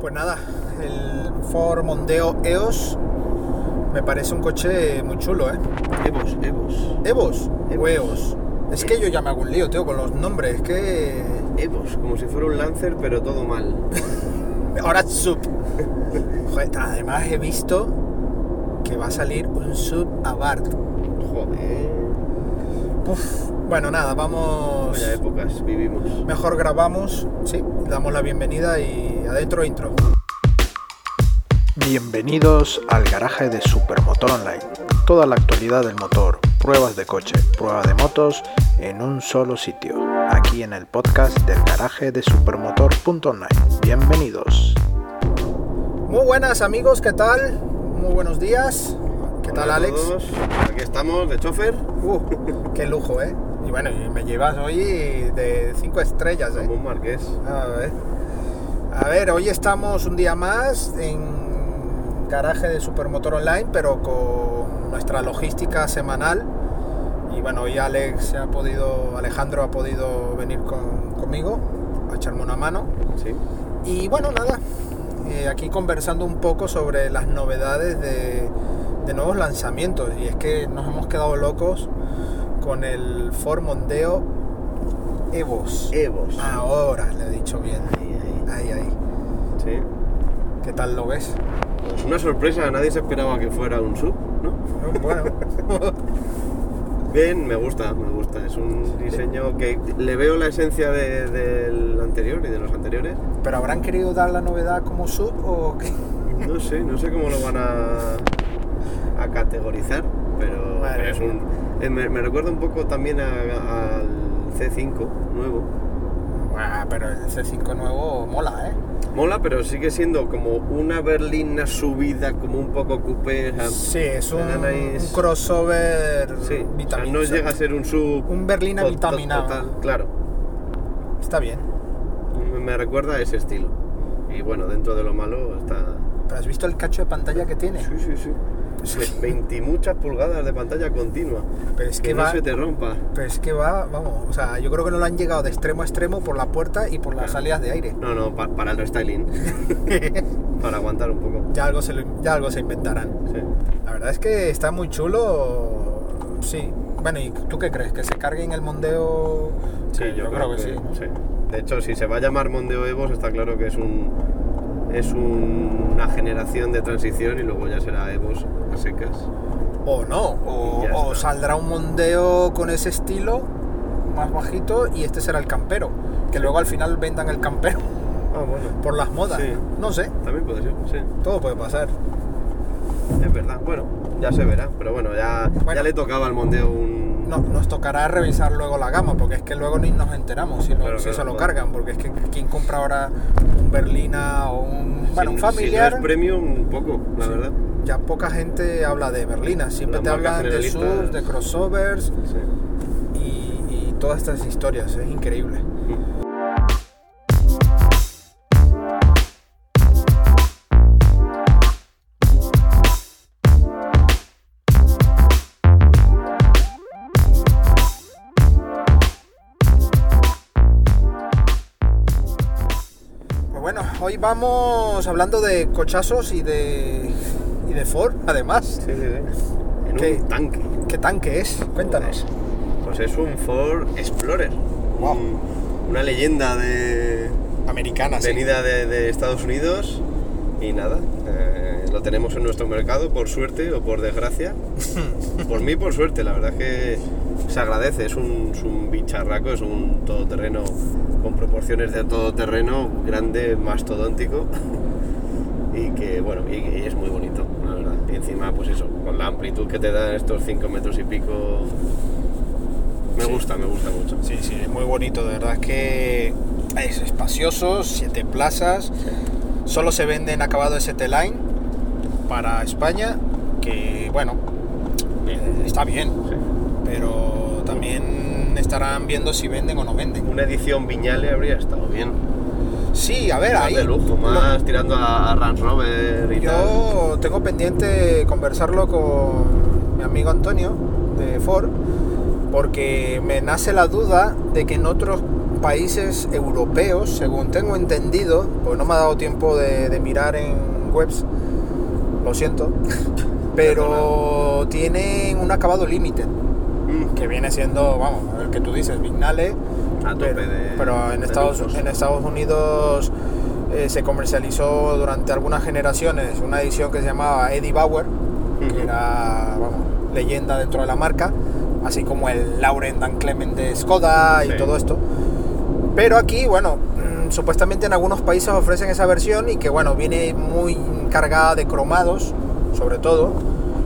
Pues nada, el Ford Mondeo EOS me parece un coche muy chulo, ¿eh? Evos, Evos. ¿Evos o. EOS? Es que yo ya me hago un lío, tío, con los nombres. Es que... Evos, como si fuera un Lancer, pero todo mal. Ahora sub. Joder, además he visto que va a salir un sub Abarth. Joder. Uf. Bueno, nada, vamos... Vaya épocas vivimos. Mejor grabamos, sí, damos la bienvenida y adentro intro. Bienvenidos al garaje de Supermotor Online. Toda la actualidad del motor, pruebas de coche, pruebas de motos en un solo sitio. Aquí en el podcast del garaje de Supermotor.online. Bienvenidos. Muy buenas amigos, ¿qué tal? Muy buenos días. ¿Qué tal Hola Alex? todos. Aquí estamos, de chofer. Uh, qué lujo, ¿eh? Y bueno, me llevas hoy de 5 estrellas, Como ¿eh? un marqués. A ver. A ver, hoy estamos un día más en garaje de Supermotor Online, pero con nuestra logística semanal. Y bueno, hoy Alex ha podido, Alejandro ha podido venir con- conmigo a echarme una mano. Sí. Y bueno, nada, eh, aquí conversando un poco sobre las novedades de, de nuevos lanzamientos. Y es que nos hemos quedado locos con el Ford Mondeo Evos. Evos. Ahora le he dicho bien. Ahí, ahí. Sí. ¿Qué tal lo ves? Pues una sorpresa, nadie se esperaba que fuera un sub, ¿no? Bueno, Bien, me gusta, me gusta. Es un diseño que le veo la esencia de- del anterior y de los anteriores. pero ¿habrán querido dar la novedad como sub o qué? No sé, no sé cómo lo van a, a categorizar, pero es un, eh, me, me recuerda un poco también al C5 nuevo. Ah, pero el C5 nuevo mola, ¿eh? Mola, pero sigue siendo como una berlina subida, como un poco coupé. Sí, es un, crossover sí, o sea, no llega a ser un sub. un berlina vitaminado. total, claro, Está bien. me- me recuerda a ese estilo. Y bueno, dentro de lo malo está. ¿Pero has visto el cacho de pantalla que tiene? Sí, sí, sí. Ve- 20 muchas pulgadas de pantalla continua. Pero es que que no se te rompa. pero es que va, vamos, o sea, yo creo que no lo han llegado de extremo a extremo por la puerta y por las salidas de aire. No, no, pa- para el restyling. para aguantar un poco. Ya algo se, lo- ya algo se inventarán. Sí. La verdad es que está muy chulo, sí. Bueno, ¿y tú qué crees? ¿Que se cargue en el Mondeo? Sí, Que yo, creo, que, sí, sí. De hecho, si se va a llamar Mondeo Evos, está claro que es un es un- una generación de transición y luego ya será Evos a secas. O no, o, saldrá un Mondeo con ese estilo más bajito y este será el campero. Que luego al final vendan el campero Ah, bueno. por las modas. Sí. No sé, También puede ser, sí. todo puede pasar. Es verdad. Bueno, ya se verá. Pero bueno, ya, Bueno. ya le tocaba al Mondeo un. No, nos tocará revisar luego la gama, porque es que luego ni nos enteramos si, Claro, si claro, se lo claro. cargan, porque es que quién compra ahora un Berlina o un, bueno, si- un familiar. Si no es premium, un poco, la Sí. verdad. Ya poca gente habla de Berlina, siempre te hablan de. SUVs, de crossovers Sí. y, y todas estas historias, es increíble. Hoy vamos hablando de cochazos y de, y de Ford, además. Sí, sí, sí. En ¿Qué? un tanque. ¿Qué tanque es? Cuéntanos. Pues es un Ford Explorer. Wow. Un- una leyenda de, Americana, sí. venida de, de Estados Unidos y nada, eh, lo tenemos en nuestro mercado por suerte o por desgracia. por mí por suerte, la verdad es que se agradece, es un, es un bicharraco, es un todoterreno con proporciones de todoterreno, grande, mastodóntico y que bueno, y, y es muy bonito, la verdad. Y encima pues eso, con la amplitud que te dan estos 5 metros y pico, me Sí. gusta, me gusta mucho. Sí, sí, es muy bonito, de verdad es que es espacioso, siete plazas, solo se vende en acabado ST-Line para España, que bueno, eh, está bien, también estarán viendo si venden o no venden. Una edición Viñale habría estado bien. Sí, a ver, Más ahí... de lujo, lo- más tirando a, Range Rover y tal. Yo tengo pendiente conversarlo con mi amigo Antonio de Ford, porque me nace la duda de que en otros países europeos, según tengo entendido, porque no me ha dado tiempo de, de mirar en webs, lo siento, pero tienen un acabado límite, Mm, que viene siendo, vamos, el que tú dices, Vignale, A tope pero, de- pero en, de Estados, lujos. en Estados Unidos eh, se comercializó durante algunas generaciones una edición que se llamaba Eddie Bauer, que era, vamos, leyenda dentro de la marca, así como el Lauren Dan Clement de Skoda y todo esto. Pero aquí, bueno, mm, supuestamente en algunos países ofrecen esa versión y que, bueno, viene muy cargada de cromados, sobre todo,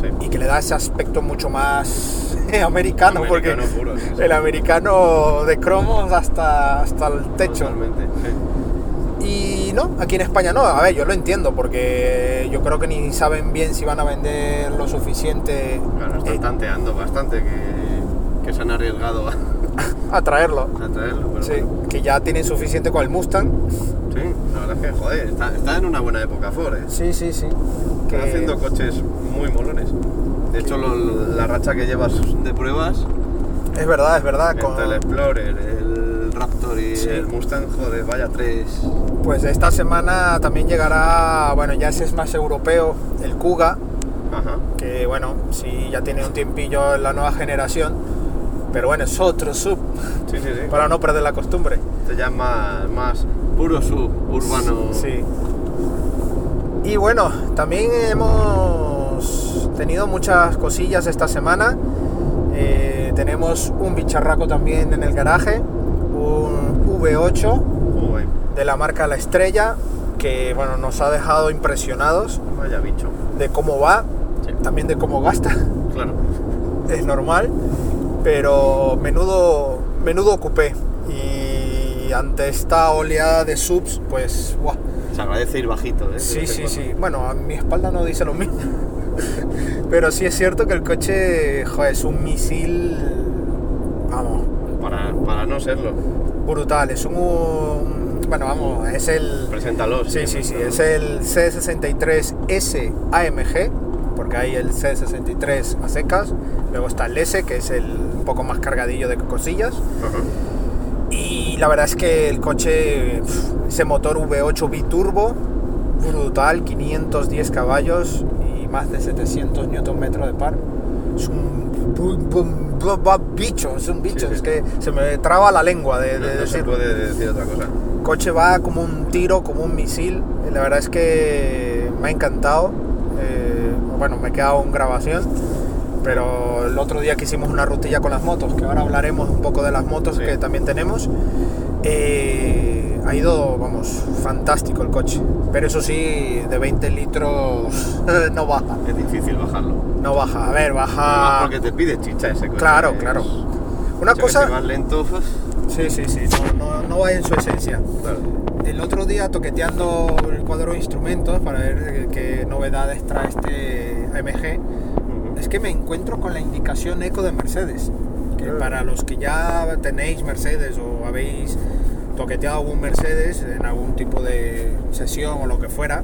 Sí. y que le da ese aspecto mucho más americano, porque Americano puro, sí, sí. el americano de cromos hasta, hasta el techo. Sí. Y no, aquí en España no. A ver, yo lo entiendo porque yo creo que ni saben bien si van a vender lo suficiente Claro, están eh, tanteando bastante que, que se han arriesgado a, a traerlo. a traerlo. Pero Sí, bueno. que ya tienen suficiente con el Mustang. Sí, la verdad es que, joder, está, está en una buena época Ford, ¿eh? Sí, sí, sí. Están haciendo coches muy molones. De hecho, lo- la racha que llevas de pruebas, Es verdad, es verdad. con- el Explorer, el Raptor y Sí. el Mustang, joder, vaya tres. Pues esta semana también llegará, bueno, ya ese es más europeo, el Kuga, Ajá. que bueno, sí ya tiene un tiempillo en la nueva generación, pero bueno, es otro sub, Sí, sí, sí. para no perder la costumbre. Ya es más, puro suburbano. Sí. Y bueno, también hemos tenido muchas cosillas esta semana. Eh, tenemos un bicharraco también en el garaje, un V8 Joder, de la marca La Estrella, que bueno, nos ha dejado impresionados vaya bicho. de cómo va, Sí. también de cómo gasta, Claro. es normal, pero menudo, menudo ocupé. Y ante esta oleada de subs, pues, ¡buah! Se agradece ir bajito, ¿eh? Sí, sí, sí. Bueno, a mi espalda no dice lo mismo. Pero sí es cierto que el coche, joder, es un misil, vamos, Para, para no serlo. brutal. Es un, bueno, vamos, es el, Preséntalo. sí, sí, sí, es el C63S AMG, porque hay el C63 a secas. Luego está el S, que es el un poco más cargadillo de cosillas. Ajá. Y la verdad es que el coche, ese motor V8 biturbo, brutal, 510 caballos más de 700 Nm de par. Es un bicho, es un bicho, Sí, sí. es que se me traba la lengua de, No, de no se decir. puede decir otra cosa. El coche va como un tiro, como un misil. La verdad es que me ha encantado. Eh, bueno, me he quedado en grabación. Pero el otro día que hicimos una rutilla con las motos, que ahora hablaremos un poco de las motos Sí. que también tenemos, eh, ha ido, vamos, fantástico el coche. Pero eso sí, de 20 litros no baja. Es difícil bajarlo. No baja. A ver, baja. porque te pide chicha ese coche. Claro, Es- claro. Una cosa. vas lento, pues, Sí, sí, sí, no, no, no va en su esencia. claro. El otro día toqueteando el cuadro de instrumentos para ver qué novedades trae este AMG. Es que me encuentro con la indicación eco de Mercedes. Que Ah. para los que ya tenéis Mercedes o habéis toqueteado algún Mercedes en algún tipo de sesión o lo que fuera,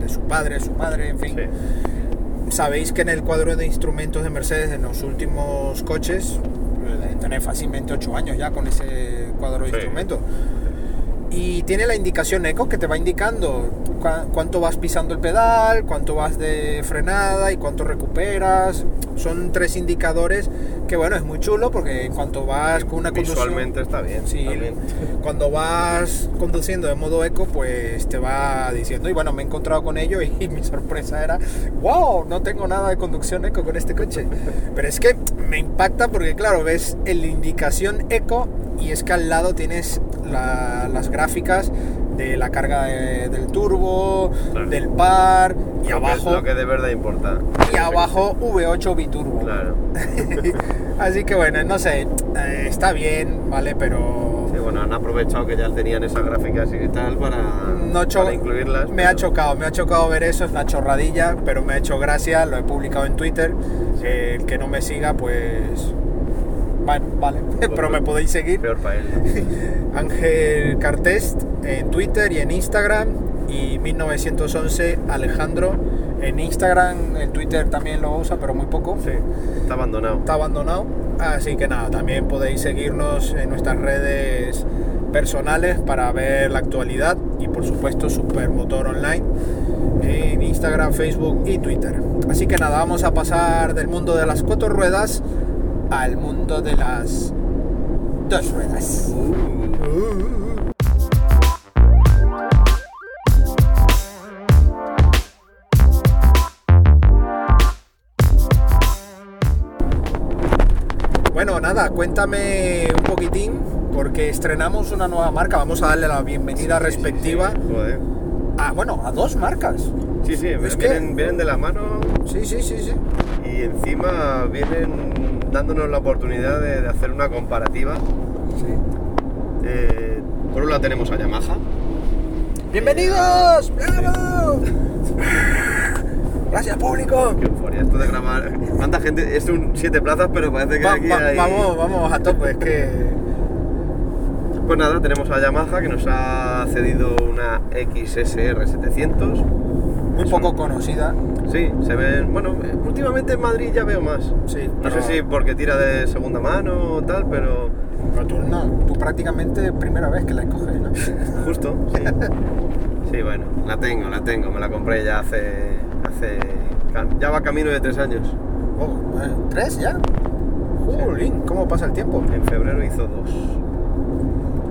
de su padre, su padre, en fin, Sí. sabéis que en el cuadro de instrumentos de Mercedes en los últimos coches, eh, deben tener fácilmente 8 años ya con ese cuadro de Sí. instrumentos. Y tiene la indicación eco que te va indicando cuánto vas pisando el pedal, cuánto vas de frenada y cuánto recuperas. Son tres indicadores que bueno, es muy chulo porque en cuanto vas con una conducción... Visualmente está bien. Sí, cuando vas conduciendo de modo eco, pues te va diciendo, y bueno, me he encontrado con ello y, mi sorpresa era, wow, no tengo nada de conducción eco con este coche. Pero es que me impacta porque, claro, ves el indicación eco y es que al lado tienes la- las gráficas de la carga de- del turbo, Claro. del par y Lo que- abajo, Lo que de verdad importa. y abajo V8 biturbo. Claro. Así que bueno, no sé, eh, está bien, ¿vale? Pero... Sí, bueno, han aprovechado que ya tenían esas gráficas y tal para, No cho- para incluirlas. Me ha pero- chocado, me ha chocado ver eso, es una chorradilla, pero me ha hecho gracia, lo he publicado en Twitter. Eh, el que no me siga, pues. Bueno, vale, pero me podéis seguir. Peor para él. Ángel Cartest en Twitter y en Instagram. y 1911 Alejandro. En Instagram, en Twitter también lo usa, pero muy poco. Sí, está abandonado. Está abandonado. Así que nada, también podéis seguirnos en nuestras redes personales para ver la actualidad y por supuesto Supermotor Online en Instagram, Facebook y Twitter. Así que nada, vamos a pasar del mundo de las cuatro ruedas al mundo de las dos ruedas. Bueno, nada, cuéntame un poquitín porque estrenamos una nueva marca. Vamos a darle la bienvenida respectiva Sí, joder. a, bueno, a dos marcas. Sí, sí, Es que- vienen, vienen de la mano Sí, sí, sí, sí. y encima vienen dándonos la oportunidad de, de hacer una comparativa. Eh, por un lado tenemos a Yamaha, ¡Bienvenidos! ¡Bravo! Gracias, público. Qué euforia, esto de grabar. ¿Cuánta gente? Es un siete plazas, pero parece que Va- aquí va- hay. Vamos, vamos a tope, es que. Pues nada, tenemos a Yamaha que nos ha cedido una XSR 700. Muy poco un- conocida. Sí, se ven. Bueno, últimamente en Madrid ya veo más. Sí, No pero- sé si porque tira de segunda mano o tal, pero Pero tú no, tú prácticamente primera vez que la escoges, ¿no? justo, sí. Sí, bueno, la tengo, la tengo. Me la compré ya hace. hace ya va camino de tres años. Oh, eh, ¿Tres ya? Jolín, ¿cómo pasa el tiempo? En febrero hizo dos.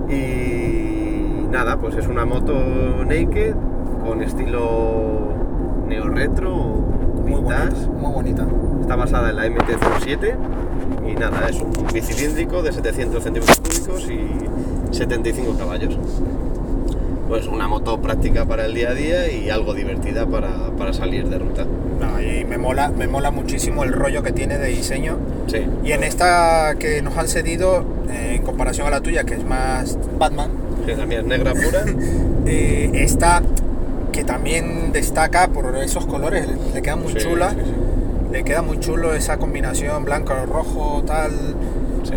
Y nada, pues es una moto naked con estilo neo retro, Muy bonita, vintage. muy bonita. Está basada en la MT-07 y nada, es un bicilíndrico de 700 centímetros cúbicos y 75 caballos. Pues una moto práctica para el día a día y algo divertida para, para salir de ruta. No, y me mola, me mola muchísimo el rollo que tiene de diseño. Sí, Y en esta que nos han cedido, eh, en comparación a la tuya, que es más Batman, que también es negra pura. eh, esta que también destaca por esos colores, le, queda muy Sí, chula. sí, sí. Le queda muy chulo esa combinación blanco-rojo, tal.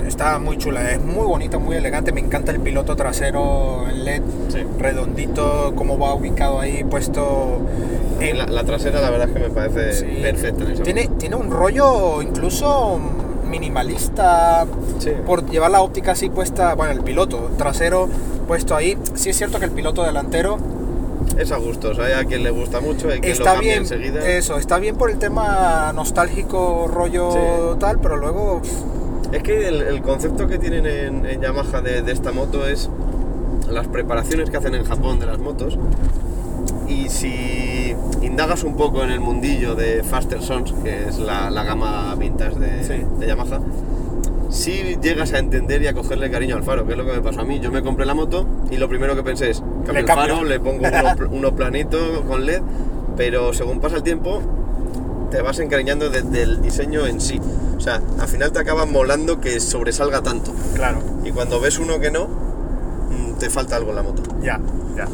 Está muy chula, es muy bonita, muy elegante. Me encanta el piloto trasero en LED, redondito, cómo va ubicado ahí, puesto en. La, la trasera la verdad es que me parece perfecta en tiene, tiene un rollo incluso minimalista Sí. por llevar la óptica así puesta, bueno, el piloto trasero puesto ahí. Sí es cierto que el piloto delantero Es a gustos, hay a quien le gusta mucho, hay quien lo está cambia bien, enseguida. eso, está bien por el tema nostálgico, rollo Sí. tal, pero luego Es que el, el concepto que tienen en, en Yamaha de, de esta moto es las preparaciones que hacen en Japón de las motos. Y si indagas un poco en el mundillo de Faster Sons, que es la, la gama vintage de, Sí. de Yamaha, si llegas a entender y a cogerle cariño al faro, que es lo que me pasó a mí. Yo me compré la moto y lo primero que pensé es, cambio Le el cambio. faro, le pongo uno, pl- uno planito con LED, pero según pasa el tiempo te vas encariñando de- del diseño en sí. O sea, al final te acaba molando que sobresalga tanto. claro, Y cuando ves uno que no, mm, te falta algo en la moto. ya, ya.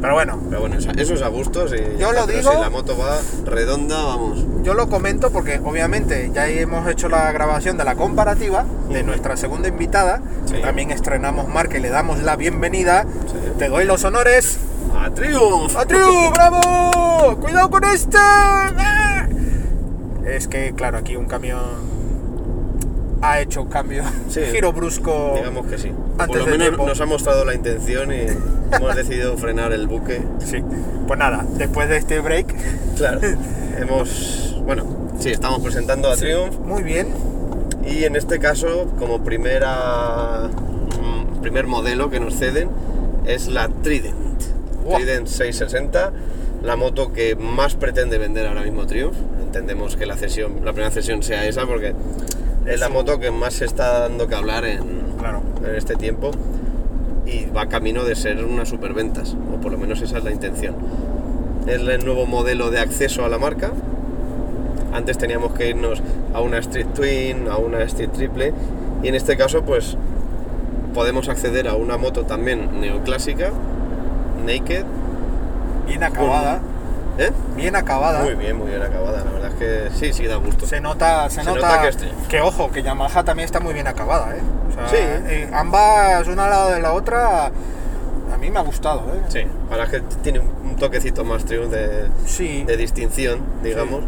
Pero bueno, Pero bueno, eso es a gustos y Yo lo digo- si la moto va redonda, vamos. yo lo comento porque obviamente ya hemos hecho la grabación de la comparativa de nuestra segunda invitada, que también estrenamos marca y le damos la bienvenida. Sí. Te doy los honores. ¡A Triumph! ¡Atriu! ¡Bravo! ¡Cuidado con este! ¡Ah! Es que, claro, aquí un camión ha hecho un cambio, Sí. giro brusco. Digamos que sí. Antes Por lo de menos tiempo. nos ha mostrado la intención y hemos decidido frenar el buque. Sí. Pues nada, después de este break, Claro. hemos. Bueno, sí, estamos presentando a Triumph muy bien. y en este caso, como primera. mm, primer modelo que nos ceden, es la Trident. Buah. Trident 660, la moto que más pretende vender ahora mismo Triumph. Entendemos que la cesión, la primera cesión sea esa porque es la moto que más se está dando que hablar en, Claro. en este tiempo y va camino de ser unas superventas, o por lo menos esa es la intención. Es el nuevo modelo de acceso a la marca. Antes teníamos que irnos a una Street Twin, a una Street Triple, y en este caso, pues podemos acceder a una moto también neoclásica, naked. Bien acabada. ¿Eh? Bien acabada. Muy bien, muy bien acabada, la verdad es que sí, sí da gusto. Se nota, se, Se nota, nota que es Triumph. que, ojo, que Yamaha también está muy bien acabada, ¿eh? O sea, Sí. eh, ambas, una al lado de la otra, mí me ha gustado, ¿eh? Sí, es que tiene un toquecito más Triumph de, Sí. de distinción, digamos.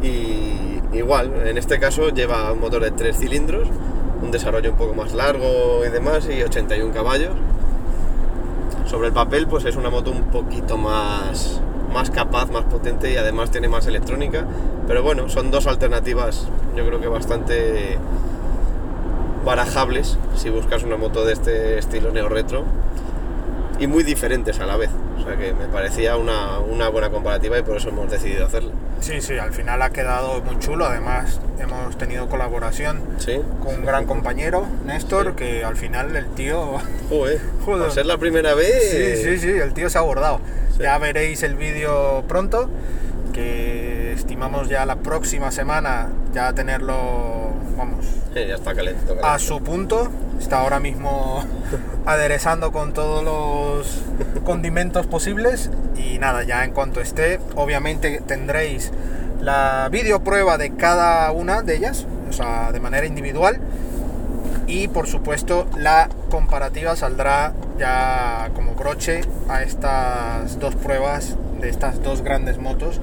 Y igual, en este caso lleva un motor de 3 cilindros, un desarrollo un poco más largo y demás, y 81 caballos. Sobre el papel, pues es una moto un poquito más, más capaz, más potente y además tiene más electrónica. Pero bueno, son dos alternativas, yo creo que bastante barajables si buscas una moto de este estilo neo-retro y muy diferentes a la vez. O sea que me parecía una, una buena comparativa y por eso hemos decidido hacerla. Sí, sí, al final ha quedado muy chulo. Además, hemos tenido colaboración Sí. con un gran compañero, Néstor, Sí. que al final el tío. Joder, Joder. Ser la primera vez. Sí, sí, sí, el tío se ha abordado. Ya veréis el vídeo pronto, que estimamos ya la próxima semana ya tenerlo, vamos, ya está calentito. a su punto. Está ahora mismo aderezando con todos los condimentos posibles. Y nada, ya en cuanto esté, obviamente tendréis la video prueba de cada una de ellas, o sea, de manera individual. Y por supuesto, la comparativa saldrá ya como broche a estas dos pruebas de estas dos grandes motos.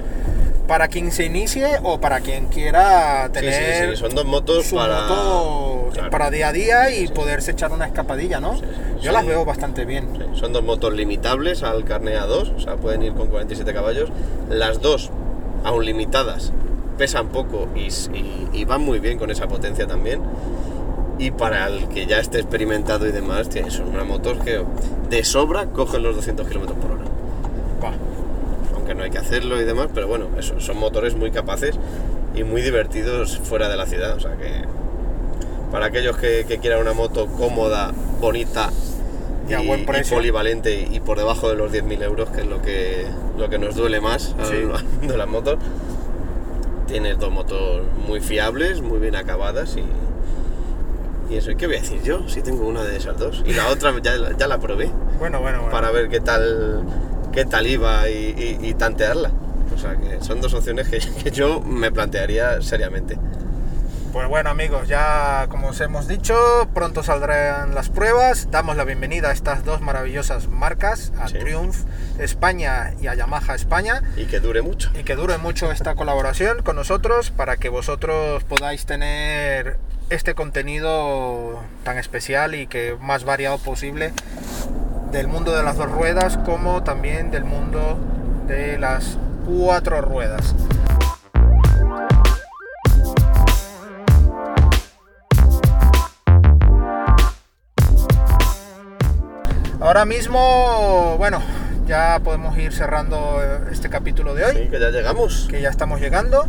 Para quien se inicie o para quien quiera Sí, tener sí, sí, son dos motos su para. moto Claro. para día a día y poderse echar una escapadilla, ¿no? Sí, sí. Yo las Sí. veo bastante bien. Sí, Son dos motos limitables al carné A2, o sea, pueden ir con 47 caballos. Las dos, aún limitadas, pesan poco y, y- y van muy bien con esa potencia también. Y para el que ya esté experimentado y demás, son unas motos que de sobra cogen los 200 km por hora. Buah. Aunque no hay que hacerlo y demás, pero bueno, eso, son motores muy capaces y muy divertidos fuera de la ciudad. O sea que para aquellos que, que quieran una moto cómoda, bonita Y a buen precio. polivalente y por debajo de los 10.000 euros, que es lo que, lo que nos duele más al- Sí. mundo de las motos, tienes dos motos muy fiables, muy bien acabadas y, y eso. ¿Y qué voy a decir yo? Si tengo una de esas dos. Y la otra ya, la- ya la probé Bueno, bueno, bueno. para ver qué tal qué tal y, y- y tantearla. O sea que son dos opciones que, que yo me plantearía seriamente. Pues bueno amigos, ya como os hemos dicho, pronto saldrán las pruebas. Damos la bienvenida a estas dos maravillosas marcas, a Sí. Triumph España y a Yamaha España. Y que dure mucho. y que dure mucho esta colaboración con nosotros para que vosotros podáis tener este contenido tan especial y que más variado posible del mundo de las dos ruedas como también del mundo de las cuatro ruedas. Ahora mismo, bueno, ya podemos ir cerrando eh, este capítulo de hoy Sí, que ya llegamos. que ya estamos llegando.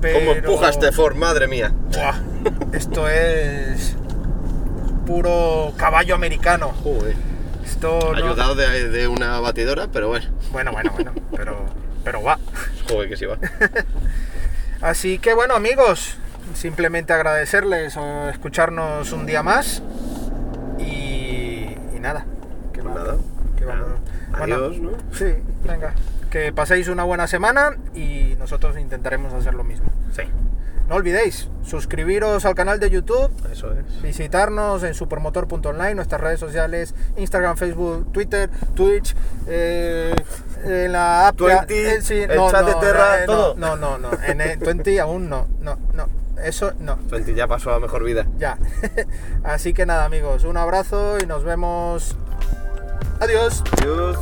Pero... ¿Cómo empuja este Ford? Madre mía. Buah, esto es puro caballo americano. Joder. Esto no- Ayudado de, de una batidora, pero bueno. Bueno, bueno, bueno, pero, pero va. Joder, que sí va. Así que bueno, amigos, simplemente agradecerles escucharnos un día más y, y nada. Que va- nada. que bueno, Adiós, ¿no? Sí, venga. Que paséis una buena semana y nosotros intentaremos hacer lo mismo. Sí. No olvidéis suscribiros al canal de YouTube, Eso es. visitarnos en supermotor.online, nuestras redes sociales, Instagram, Facebook, Twitter, Twitch, eh, en la app. Twenty, eh, sí, el chat de Terra, eh, todo. No, no, no, en el 20 aún no, no, no, eso no, Twenty ya pasó a mejor vida. ya. Así que nada amigos, un abrazo y nos vemos. Adiós. Adiós.